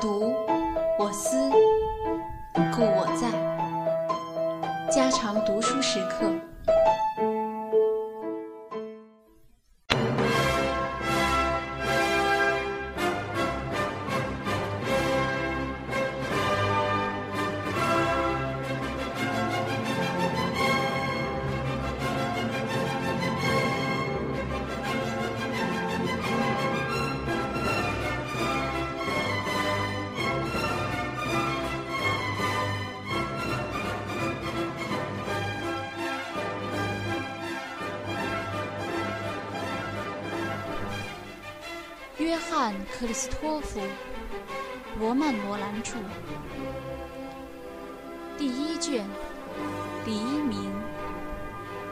读，我思，故我在。家常读书时刻。翰·克里斯托弗·罗曼·罗兰著，第一卷，黎明，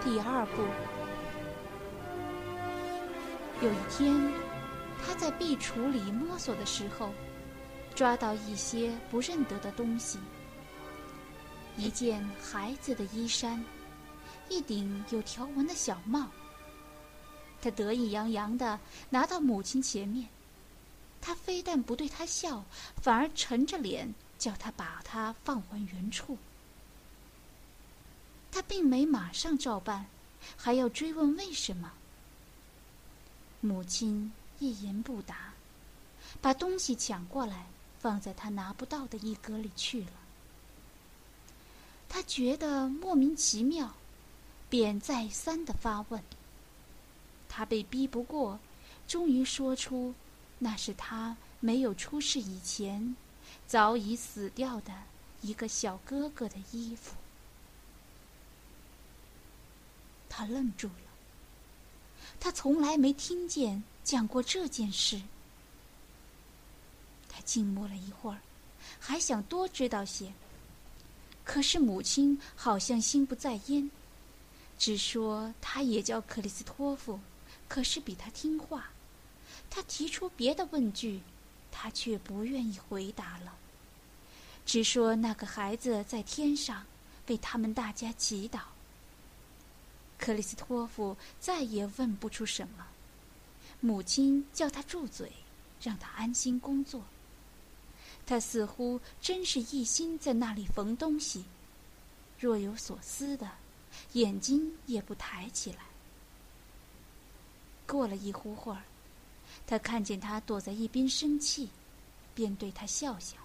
第二部。有一天，他在壁橱里摸索的时候，抓到一些不认得的东西：一件孩子的衣衫，一顶有条纹的小帽。他得意洋洋地拿到母亲前面，他非但不对他笑，反而沉着脸叫他把它放还原处。他并没马上照办，还要追问为什么。母亲一言不答，把东西抢过来放在他拿不到的一格里去了。他觉得莫名其妙，便再三的发问。他被逼不过，终于说出：“那是他没有出世以前，早已死掉的一个小哥哥的衣服。”他愣住了。他从来没听见讲过这件事。他静默了一会儿，还想多知道些。可是母亲好像心不在焉，只说他也叫克里斯托夫。可是比他听话，他提出别的问句，他却不愿意回答了，只说那个孩子在天上为他们大家祈祷。克里斯托夫再也问不出什么，母亲叫他住嘴，让他安心工作。他似乎真是一心在那里缝东西，若有所思的，眼睛也不抬起来。过了一会儿，他看见他躲在一边生气，便对他笑笑，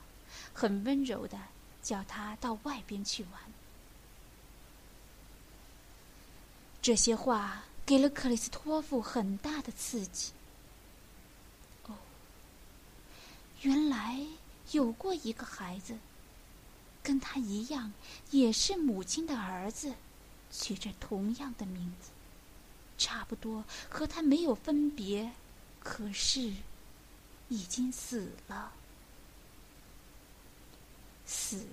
很温柔的叫他到外边去玩。这些话给了克里斯托夫很大的刺激。哦，原来有过一个孩子，跟他一样，也是母亲的儿子，取着同样的名字。差不多和他没有分别，可是已经死了。死，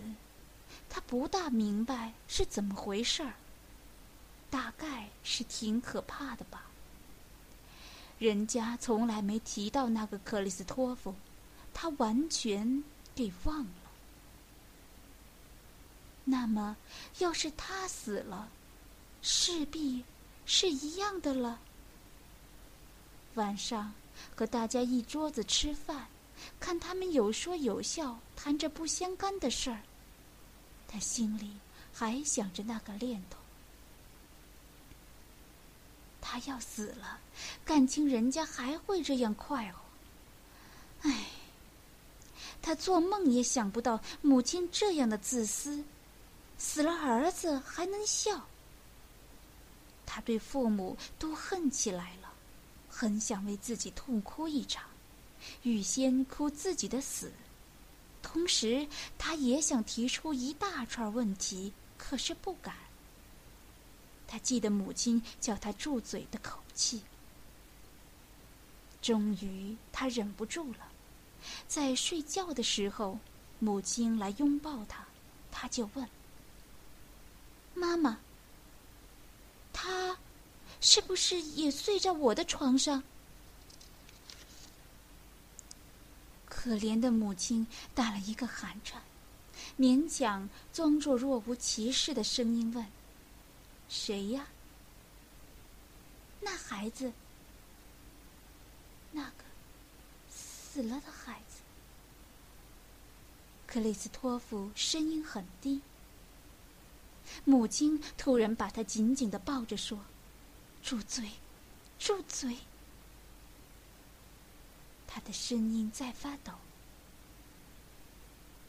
他不大明白是怎么回事儿。大概是挺可怕的吧。人家从来没提到那个克里斯托夫，他完全给忘了。那么，要是他死了，势必……是一样的了。晚上和大家一桌子吃饭，看他们有说有笑，谈着不相干的事儿，他心里还想着那个念头。他要死了，感情人家还会这样快活。唉，他做梦也想不到母亲这样的自私，死了儿子还能笑。他对父母都恨起来了，很想为自己痛哭一场，预先哭自己的死。同时，他也想提出一大串问题，可是不敢。他记得母亲叫他住嘴的口气。终于，他忍不住了，在睡觉的时候，母亲来拥抱他，他就问：“妈妈。”是不是也睡在我的床上？可怜的母亲打了一个寒颤，勉强装作若无其事的声音问：“谁呀？”那孩子，那个死了的孩子。克里斯托夫声音很低。母亲突然把他紧紧的抱着，说：“住嘴，住嘴！”他的声音在发抖。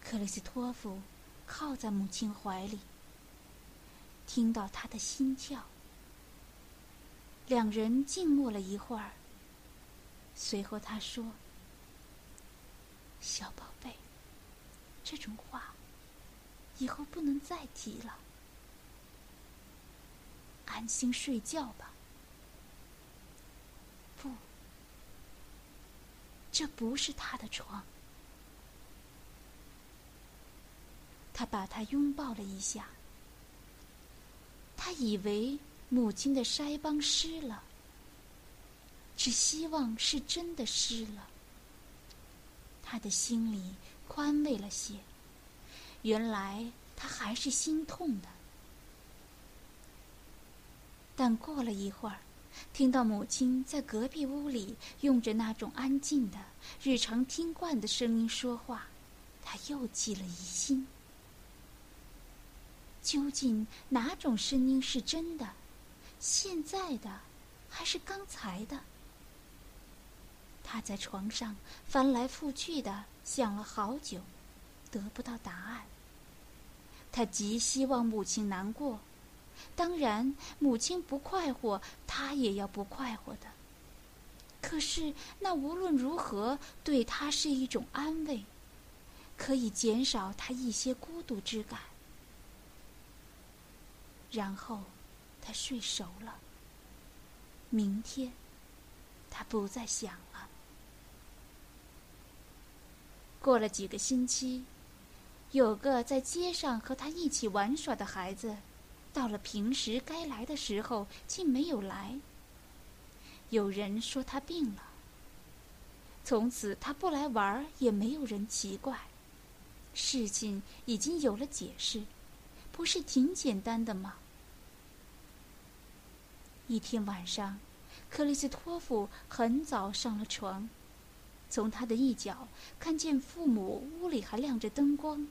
克里斯托夫靠在母亲怀里，听到他的心跳。两人静默了一会儿。随后他说：“小宝贝，这种话以后不能再提了。安心睡觉吧。”不，这不是他的床。他把他拥抱了一下。他以为母亲的腮帮湿了。只希望是真的湿了，他的心里宽慰了些。原来他还是心痛的。但过了一会儿，听到母亲在隔壁屋里用着那种安静的、日常听惯的声音说话，他又起了疑心：究竟哪种声音是真的？现在的，还是刚才的？他在床上翻来覆去的想了好久，得不到答案。他极希望母亲难过，当然母亲不快活，他也要不快活的。可是那无论如何对他是一种安慰，可以减少他一些孤独之感。然后他睡熟了。明天，他不再想了。过了几个星期，有个在街上和他一起玩耍的孩子，到了平时该来的时候，竟没有来。有人说他病了。从此他不来玩，也没有人奇怪。事情已经有了解释，不是挺简单的吗？一天晚上，克里斯托夫很早上了床。从他的一角看见父母屋里还亮着灯光，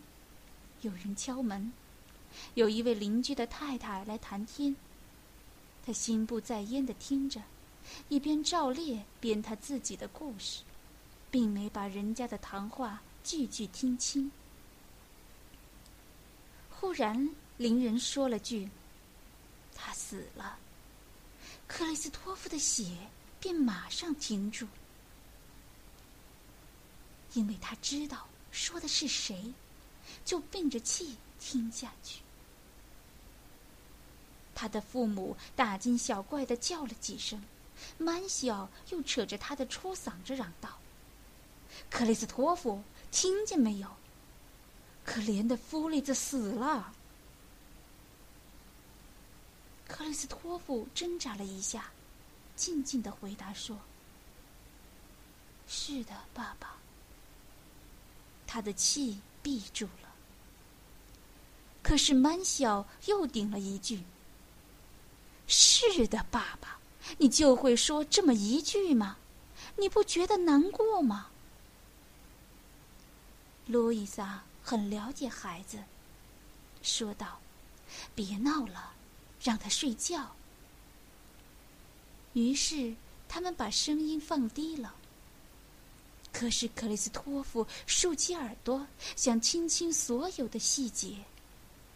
有人敲门，有一位邻居的太太来谈天。他心不在焉的听着，一边照列编他自己的故事，并没把人家的谈话句句听清。忽然，邻人说了句：“他死了。”克里斯托夫的血便马上停住。因为他知道说的是谁，就并着气听下去。他的父母大惊小怪的叫了几声，满小又扯着他的粗嗓子嚷道：“克里斯托夫，听见没有？可怜的夫利兹死了。”克里斯托夫挣扎了一下，静静的回答说：“是的，爸爸。”他的气闭住了。可是曼小又顶了一句：“是的，爸爸，你就会说这么一句吗？你不觉得难过吗？”路易莎很了解孩子，说道：“别闹了，让他睡觉。”于是他们把声音放低了。可是克里斯托夫竖起耳朵，想听清所有的细节：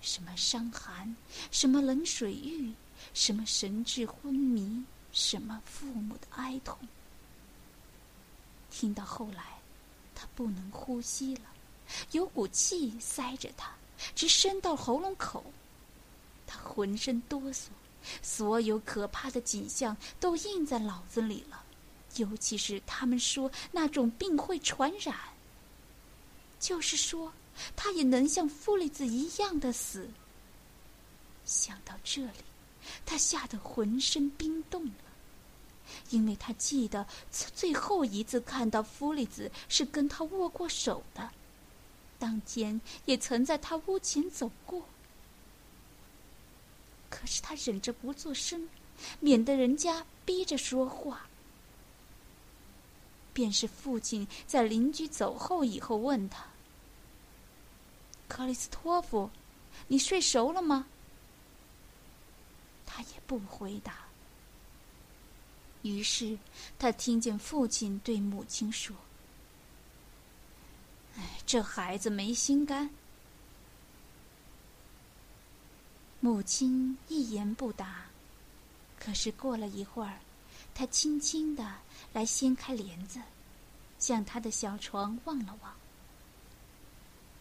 什么伤寒，什么冷水浴，什么神志昏迷，什么父母的哀痛。听到后来，他不能呼吸了，有股气塞着他，直伸到喉咙口。他浑身哆嗦，所有可怕的景象都印在脑子里了。尤其是他们说那种病会传染，就是说他也能像弗里兹一样的死。想到这里，他吓得浑身冰冻了，因为他记得最后一次看到弗里兹是跟他握过手的，当天也曾在他屋前走过。可是他忍着不作声，免得人家逼着说话。便是父亲在邻居走后以后问他：“克里斯托夫，你睡熟了吗？”他也不回答。于是他听见父亲对母亲说：“哎，这孩子没心肝。”母亲一言不答。可是过了一会儿，他轻轻的来掀开帘子，向他的小床望了望。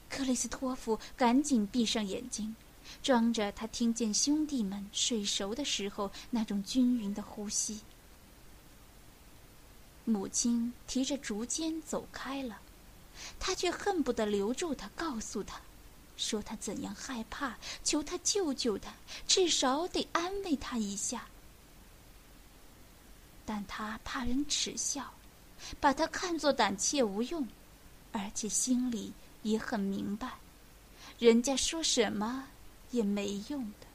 克里斯托弗赶紧闭上眼睛，装着他听见兄弟们睡熟的时候那种均匀的呼吸。母亲提着竹尖走开了，他却恨不得留住他，告诉他，说他怎样害怕，求他救救他，至少得安慰他一下。但他怕人耻笑，把他看作胆怯无用，而且心里也很明白，人家说什么也没用的。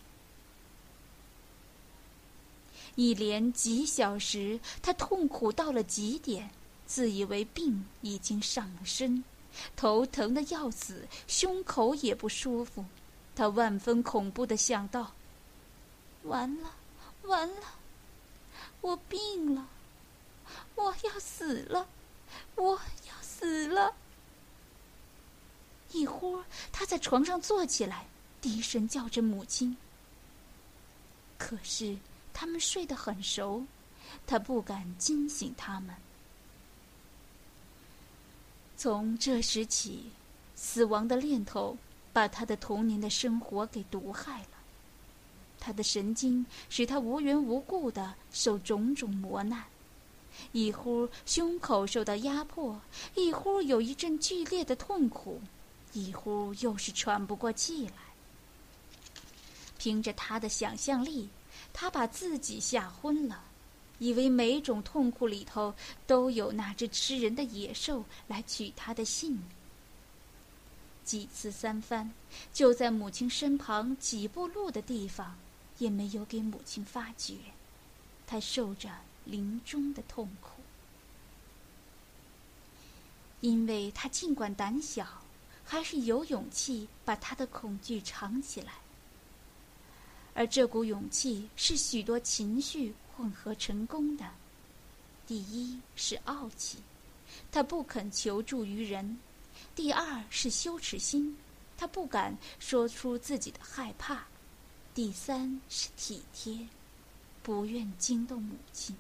一连几小时，他痛苦到了极点，自以为病已经上了身，头疼的要死，胸口也不舒服。他万分恐怖的想到：完了，完了。我病了，我要死了，我要死了。一忽，他在床上坐起来，低声叫着母亲。可是他们睡得很熟，他不敢惊醒他们。从这时起，死亡的念头把他的童年的生活给毒害了。他的神经使他无缘无故的受种种磨难，一忽胸口受到压迫，一忽有一阵剧烈的痛苦，一忽又是喘不过气来。凭着他的想象力，他把自己吓昏了，以为每种痛苦里头都有那只吃人的野兽来取他的性命。几次三番，就在母亲身旁几步路的地方。也没有给母亲发觉，他受着临终的痛苦，因为他尽管胆小，还是有勇气把他的恐惧藏起来。而这股勇气是许多情绪混合成功的。第一是傲气，他不肯求助于人；第二是羞耻心，他不敢说出自己的害怕。第三是体贴，不愿惊动母亲。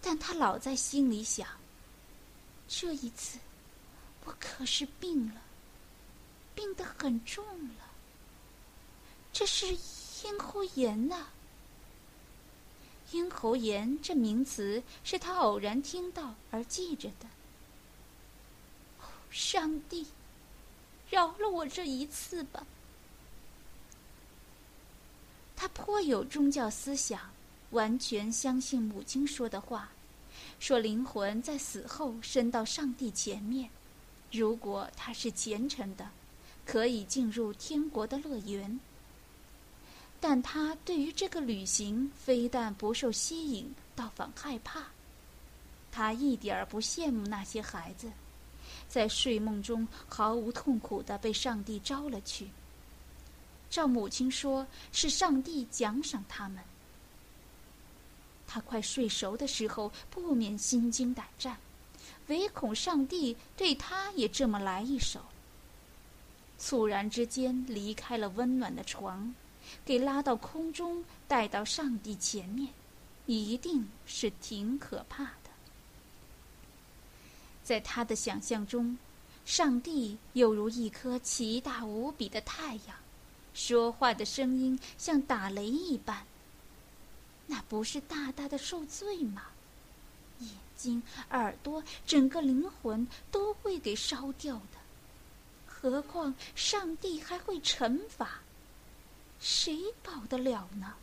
但他老在心里想：这一次，我可是病了，病得很重了。这是咽喉炎呐。咽喉炎这名词是他偶然听到而记着的。上帝，饶了我这一次吧。他颇有宗教思想，完全相信母亲说的话，说灵魂在死后升到上帝前面，如果他是虔诚的，可以进入天国的乐园。但他对于这个旅行非但不受吸引，倒反害怕。他一点儿不羡慕那些孩子，在睡梦中毫无痛苦的被上帝招了去。照母亲说，是上帝奖赏他们。他快睡熟的时候，不免心惊胆战，唯恐上帝对他也这么来一手。猝然之间离开了温暖的床，给拉到空中，带到上帝前面，一定是挺可怕的。在他的想象中，上帝犹如一颗奇大无比的太阳。说话的声音像打雷一般，那不是大大的受罪吗？眼睛、耳朵、整个灵魂都会给烧掉的，何况上帝还会惩罚，谁保得了呢？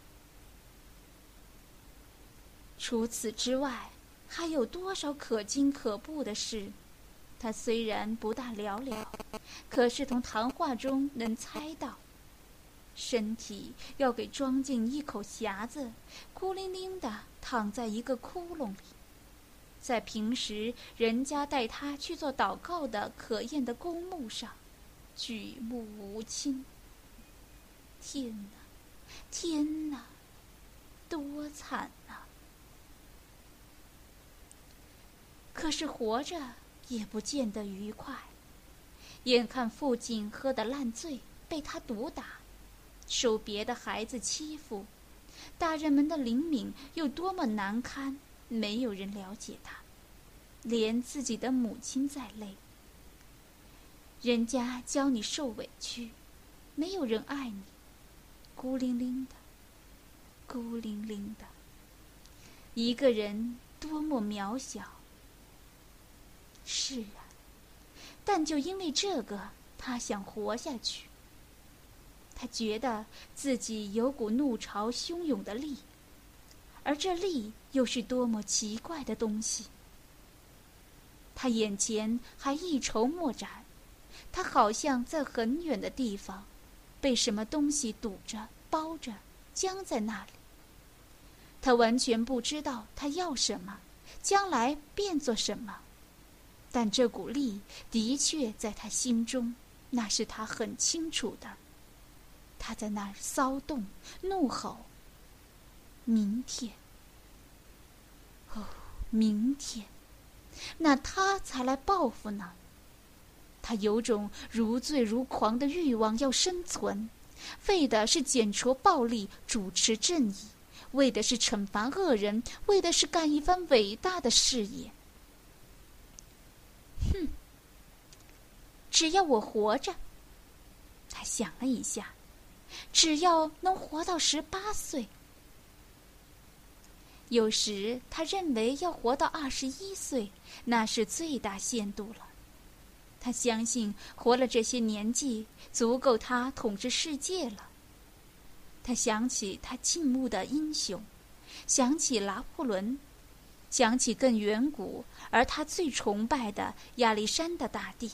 除此之外，还有多少可惊可怖的事？他虽然不大了了，可是从谈话中能猜到。身体要给装进一口匣子，孤零零的躺在一个窟窿里。在平时人家带他去做祷告的可厌的公墓上，举目无亲。天哪，天哪，多惨啊！可是活着也不见得愉快，眼看父亲喝得烂醉，被他毒打，受别的孩子欺负，大人们的灵敏又多么难堪。没有人了解他，连自己的母亲在内。人家教你受委屈，没有人爱你，孤零零的，孤零零的，一个人多么渺小。是啊，但就因为这个，他想活下去。他觉得自己有股怒潮汹涌的力。而这力又是多么奇怪的东西！他眼前还一筹莫展，他好像在很远的地方，被什么东西堵着、包着，僵在那里。他完全不知道他要什么，将来变做什么，但这股力的确在他心中，那是他很清楚的。他在那儿骚动、怒吼。明天，哦，明天，那他才来报复呢。他有种如醉如狂的欲望要生存，为的是剪除暴力，主持正义，为的是惩罚恶人，为的是干一番伟大的事业。哼！只要我活着，他想了一下，只要能活到十八岁。有时他认为要活到二十一岁，那是最大限度了。他相信活了这些年纪，足够他统治世界了。他想起他敬慕的英雄，想起拿破仑，想起更远古而他最崇拜的亚历山大大帝。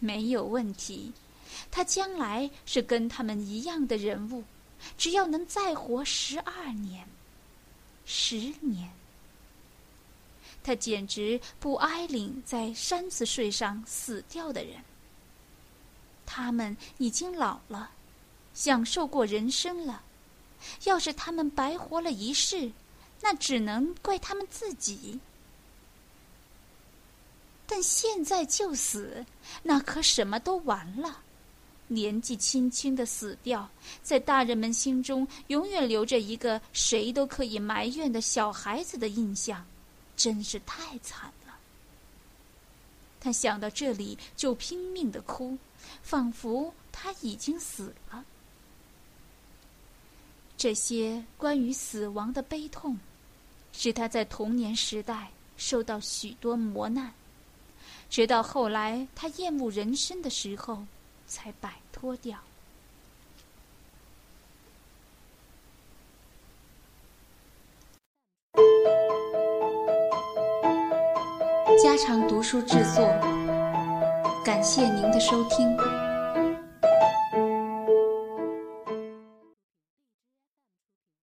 没有问题，他将来是跟他们一样的人物，只要能再活十二年。十年，他简直不挨领在山子睡上死掉的人。他们已经老了，享受过人生了。要是他们白活了一世，那只能怪他们自己。但现在就死，那可什么都完了。年纪轻轻的死掉，在大人们心中永远留着一个谁都可以埋怨的小孩子的印象，真是太惨了。他想到这里就拼命的哭，仿佛他已经死了。这些关于死亡的悲痛，使他在童年时代受到许多磨难，直到后来他厌恶人生的时候。才摆脱掉。常读书制作，感谢您的收听。